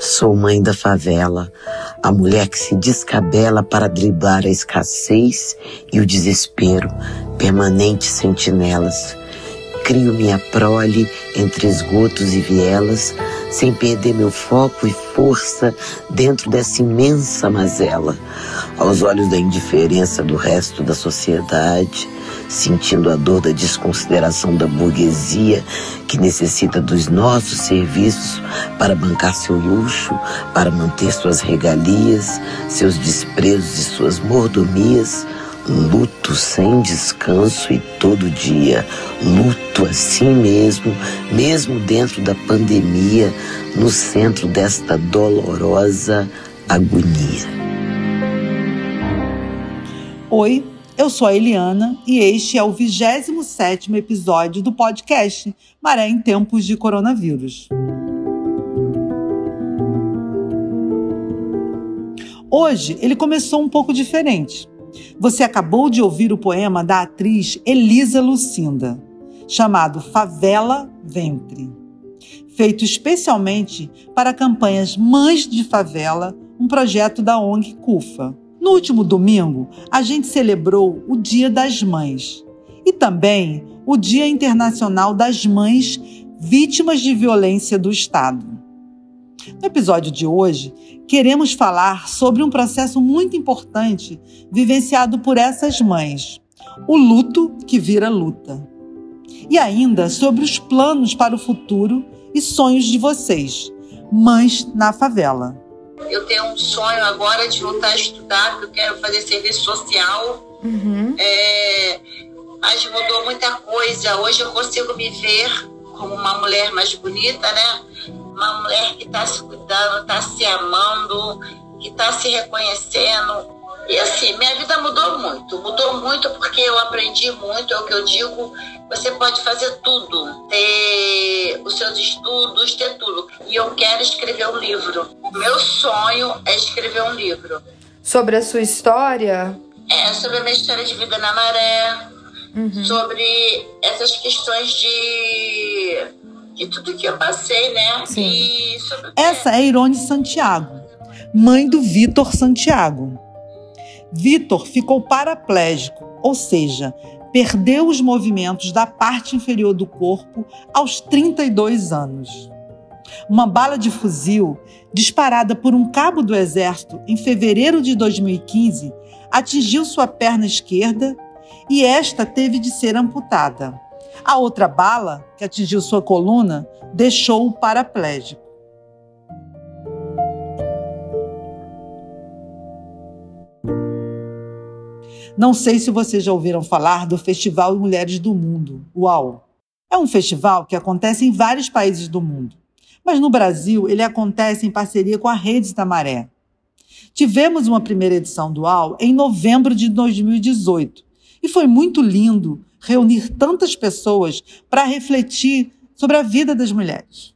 Sou mãe da favela, a mulher que se descabela para driblar a escassez e o desespero, permanentes sentinelas. Crio minha prole entre esgotos e vielas, sem perder meu foco e força dentro dessa imensa mazela. Aos olhos da indiferença do resto da sociedade, sentindo a dor da desconsideração da burguesia que necessita dos nossos serviços para bancar seu luxo, para manter suas regalias, seus desprezos e suas mordomias. Luto sem descanso e todo dia, luto assim mesmo, mesmo dentro da pandemia, no centro desta dolorosa agonia. Oi, eu sou a Eliana e este é o 27º episódio do podcast Maré em Tempos de Coronavírus. Hoje ele começou um pouco diferente. Você acabou de ouvir o poema da atriz Elisa Lucinda, chamado Favela Ventre, feito especialmente para campanhas Mães de Favela, um projeto da ONG CUFA. No último domingo, a gente celebrou o Dia das Mães e também o Dia Internacional das Mães Vítimas de Violência do Estado. No episódio de hoje, queremos falar sobre um processo muito importante vivenciado por essas mães: o luto que vira luta. E ainda sobre os planos para o futuro e sonhos de vocês, mães na favela. Eu tenho um sonho agora de voltar a estudar, eu quero fazer serviço social. Uhum. É, mas mudou muita coisa. Hoje eu consigo me ver como uma mulher mais bonita, né? Uma mulher que está se cuidando, está se amando, que está se reconhecendo. E assim, minha vida mudou muito. Mudou muito porque eu aprendi muito, é o que eu digo. Você pode fazer tudo, ter os seus estudos, ter tudo. E eu quero escrever um livro. Meu sonho é escrever um livro. Sobre a sua história? É, sobre a minha história de vida na maré. Uhum. Sobre essas questões de, de tudo que eu passei, né? Sim. Essa é Irone Santiago, mãe do Vitor Santiago. Vitor ficou paraplégico, ou seja, perdeu os movimentos da parte inferior do corpo aos 32 anos. Uma bala de fuzil, disparada por um cabo do exército em fevereiro de 2015, atingiu sua perna esquerda e esta teve de ser amputada. A outra bala, que atingiu sua coluna, deixou-o paraplégico. Não sei se vocês já ouviram falar do Festival Mulheres do Mundo, UAU. É um festival que acontece em vários países do mundo, mas no Brasil ele acontece em parceria com a Rede da Maré. Tivemos uma primeira edição do UAU em novembro de 2018 e foi muito lindo reunir tantas pessoas para refletir sobre a vida das mulheres.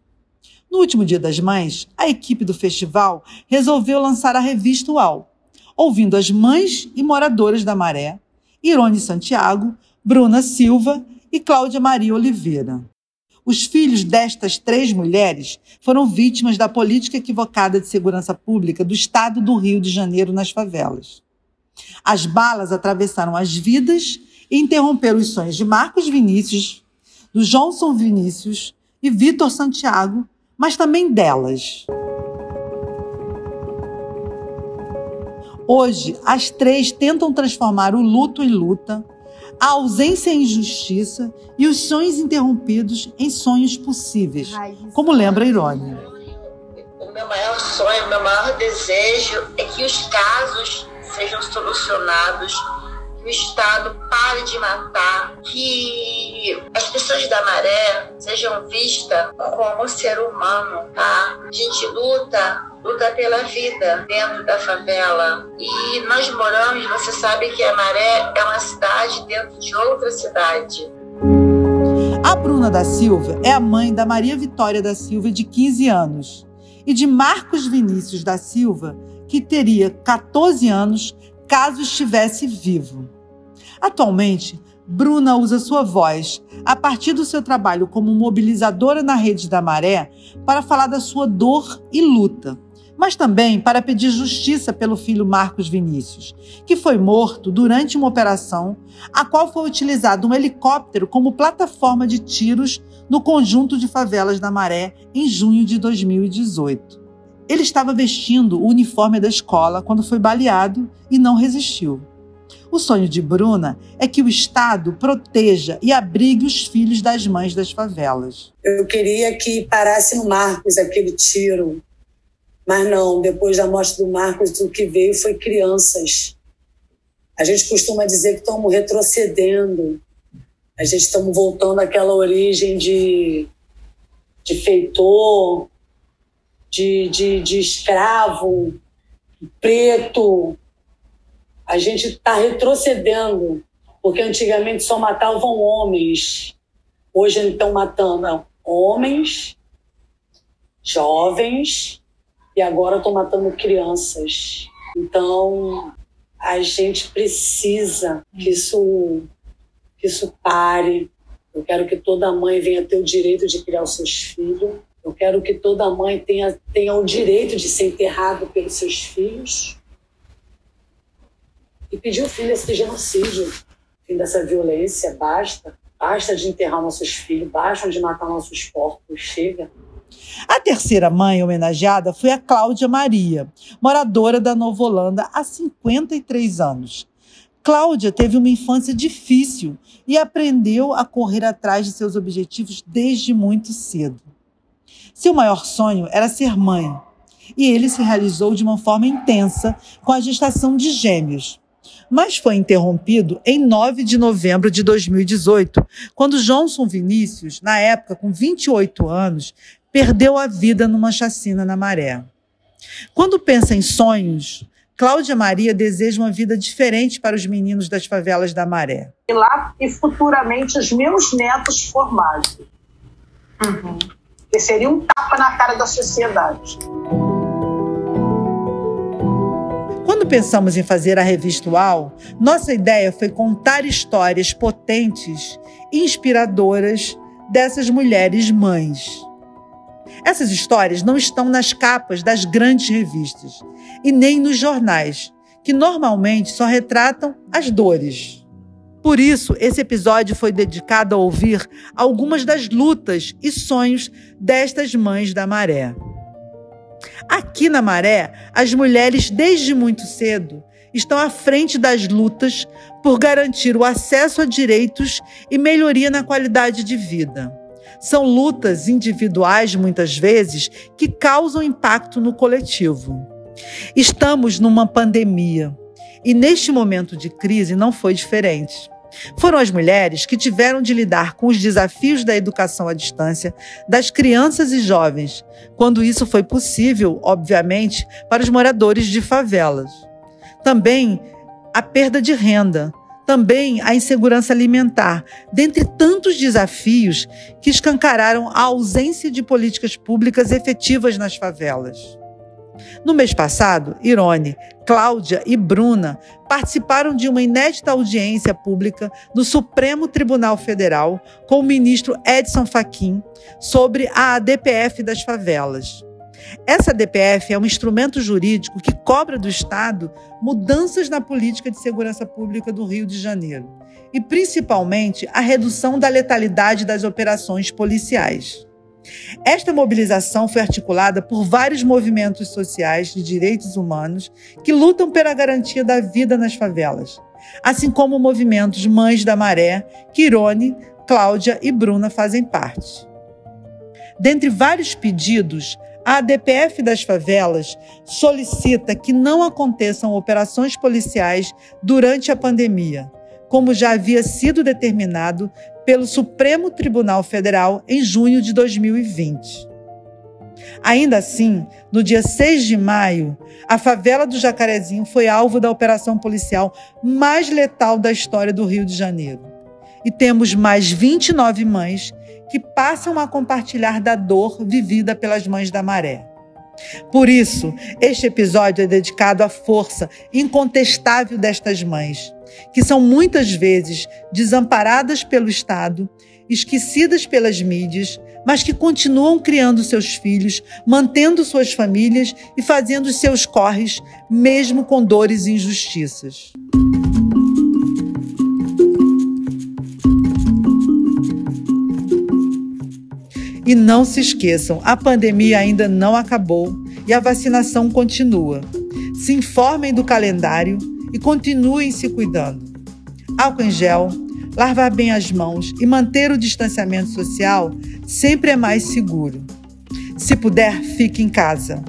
No último Dia das Mães, a equipe do festival resolveu lançar a revista UAU, ouvindo as mães e moradoras da Maré, Irone Santiago, Bruna Silva e Cláudia Maria Oliveira. Os filhos destas três mulheres foram vítimas da política equivocada de segurança pública do estado do Rio de Janeiro nas favelas. As balas atravessaram as vidas e interromperam os sonhos de Marcos Vinícius, do Johnson Vinícius e Vitor Santiago, mas também delas. Hoje, as três tentam transformar o luto em luta, a ausência em justiça e os sonhos interrompidos em sonhos possíveis, como lembra a Irônia. O meu maior sonho, o meu maior desejo é que os casos sejam solucionados o Estado pare de matar, que as pessoas da maré sejam vistas como ser humano, tá? A gente luta, luta pela vida dentro da favela. E nós moramos, você sabe que a Maré é uma cidade dentro de outra cidade. A Bruna da Silva é a mãe da Maria Vitória da Silva, de 15 anos, e de Marcos Vinícius da Silva, que teria 14 anos caso estivesse vivo. Atualmente, Bruna usa sua voz, a partir do seu trabalho como mobilizadora na rede da Maré, para falar da sua dor e luta, mas também para pedir justiça pelo filho Marcos Vinícius, que foi morto durante uma operação a qual foi utilizado um helicóptero como plataforma de tiros no conjunto de favelas da Maré em junho de 2018. Ele estava vestindo o uniforme da escola quando foi baleado e não resistiu. O sonho de Bruna é que o Estado proteja e abrigue os filhos das mães das favelas. Eu queria que parasse no Marcos aquele tiro, mas não, depois da morte do Marcos, o que veio foi crianças. A gente costuma dizer que estamos retrocedendo, a gente estamos voltando àquela origem de, de feitor, de, de, de escravo, preto, a gente está retrocedendo, porque antigamente só matavam homens. Hoje estão matando homens, jovens, e agora estão matando crianças. Então, a gente precisa que isso, que isso pare. Eu quero que toda mãe venha ter o direito de criar os seus filhos. Eu quero que toda mãe tenha, tenha o direito de ser enterrado pelos seus filhos e pedir o fim desse genocídio, fim dessa violência. Basta, basta de enterrar nossos filhos, basta de matar nossos corpos, chega. A terceira mãe homenageada foi a Cláudia Maria, moradora da Nova Holanda há 53 anos. Cláudia teve uma infância difícil e aprendeu a correr atrás de seus objetivos desde muito cedo. Seu maior sonho era ser mãe, e ele se realizou de uma forma intensa com a gestação de gêmeos mas foi interrompido em 9 de novembro de 2018, quando Johnson Vinícius, na época com 28 anos, perdeu a vida numa chacina na maré. Quando pensa em sonhos, Cláudia Maria deseja uma vida diferente para os meninos das favelas da Maré. E lá e futuramente os meus netos formados. Uhum. Que seria um tapa na cara da sociedade. Quando pensamos em fazer a revista UAU, nossa ideia foi contar histórias potentes inspiradoras dessas mulheres mães. Essas histórias não estão nas capas das grandes revistas e nem nos jornais, que normalmente só retratam as dores. Por isso, esse episódio foi dedicado a ouvir algumas das lutas e sonhos destas mães da maré. Aqui na Maré, as mulheres, desde muito cedo, estão à frente das lutas por garantir o acesso a direitos e melhoria na qualidade de vida. São lutas individuais, muitas vezes, que causam impacto no coletivo. Estamos numa pandemia e, neste momento de crise, não foi diferente. Foram as mulheres que tiveram de lidar com os desafios da educação à distância das crianças e jovens, quando isso foi possível, obviamente, para os moradores de favelas. Também a perda de renda, também a insegurança alimentar, dentre tantos desafios que escancararam a ausência de políticas públicas efetivas nas favelas. No mês passado, Irone, Cláudia e Bruna participaram de uma inédita audiência pública no Supremo Tribunal Federal com o ministro Edson Fachin sobre a ADPF das favelas. Essa DPF é um instrumento jurídico que cobra do Estado mudanças na política de segurança pública do Rio de Janeiro e, principalmente, a redução da letalidade das operações policiais. Esta mobilização foi articulada por vários movimentos sociais de direitos humanos que lutam pela garantia da vida nas favelas, assim como movimentos Mães da Maré, que Irone, Cláudia e Bruna fazem parte. Dentre vários pedidos, a ADPF das favelas solicita que não aconteçam operações policiais durante a pandemia, como já havia sido determinado pelo Supremo Tribunal Federal em junho de 2020. Ainda assim, no dia 6 de maio, a favela do Jacarezinho foi alvo da operação policial mais letal da história do Rio de Janeiro. E temos mais 29 mães que passam a compartilhar da dor vivida pelas mães da maré. Por isso, este episódio é dedicado à força incontestável destas mães que são muitas vezes desamparadas pelo Estado, esquecidas pelas mídias, mas que continuam criando seus filhos, mantendo suas famílias e fazendo seus corres, mesmo com dores e injustiças. E não se esqueçam, a pandemia ainda não acabou e a vacinação continua. Se informem do calendário e continuem se cuidando. Álcool em gel, lavar bem as mãos e manter o distanciamento social sempre é mais seguro. Se puder, fique em casa.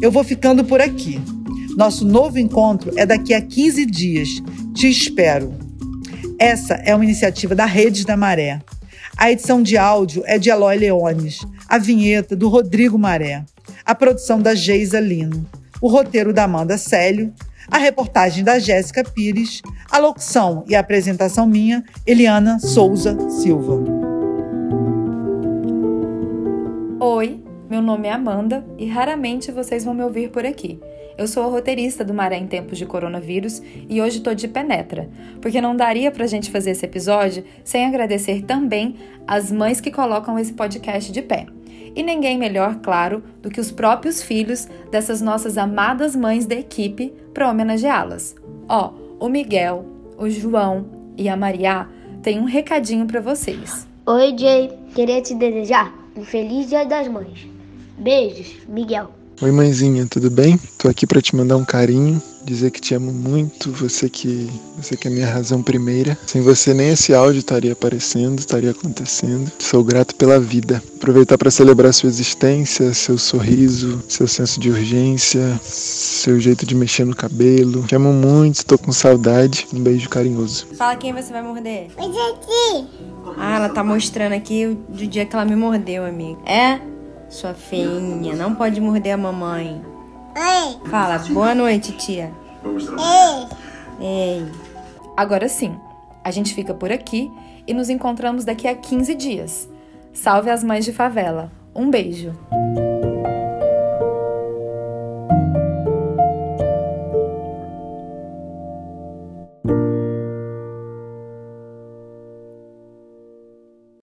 Eu vou ficando por aqui. Nosso novo encontro é daqui a 15 dias. Te espero. Essa é uma iniciativa da Redes da Maré. A edição de áudio é de Eloy Leones, a vinheta do Rodrigo Maré, a produção da Geisa Lino, o roteiro da Amanda Célio, a reportagem da Jéssica Pires, a locução e a apresentação minha, Eliana Souza Silva. Oi, meu nome é Amanda e raramente vocês vão me ouvir por aqui. Eu sou a roteirista do Maré em Tempos de Coronavírus e hoje tô de penetra, porque não daria pra gente fazer esse episódio sem agradecer também as mães que colocam esse podcast de pé. E ninguém melhor, claro, do que os próprios filhos dessas nossas amadas mães da equipe para homenageá-las. Ó, o Miguel, o João e a Maria têm um recadinho para vocês. Oi, Jay. Queria te desejar um feliz Dia das Mães. Beijos, Miguel. Oi, mãezinha, tudo bem? Tô aqui para te mandar um carinho, dizer que te amo muito, você que você que é a minha razão primeira. Sem você nem esse áudio estaria aparecendo, estaria acontecendo. Sou grato pela vida. Aproveitar para celebrar sua existência, seu sorriso, seu senso de urgência, seu jeito de mexer no cabelo. Te amo muito, tô com saudade. Um beijo carinhoso. Fala quem você vai morder. Oi, aqui. Ah, ela tá mostrando aqui o do dia que ela me mordeu, amiga. É? Sua feinha, não pode morder a mamãe. Oi. Fala, boa noite, tia. Ei. Ei. Agora sim, a gente fica por aqui e nos encontramos daqui a 15 dias. Salve as mães de favela. Um beijo.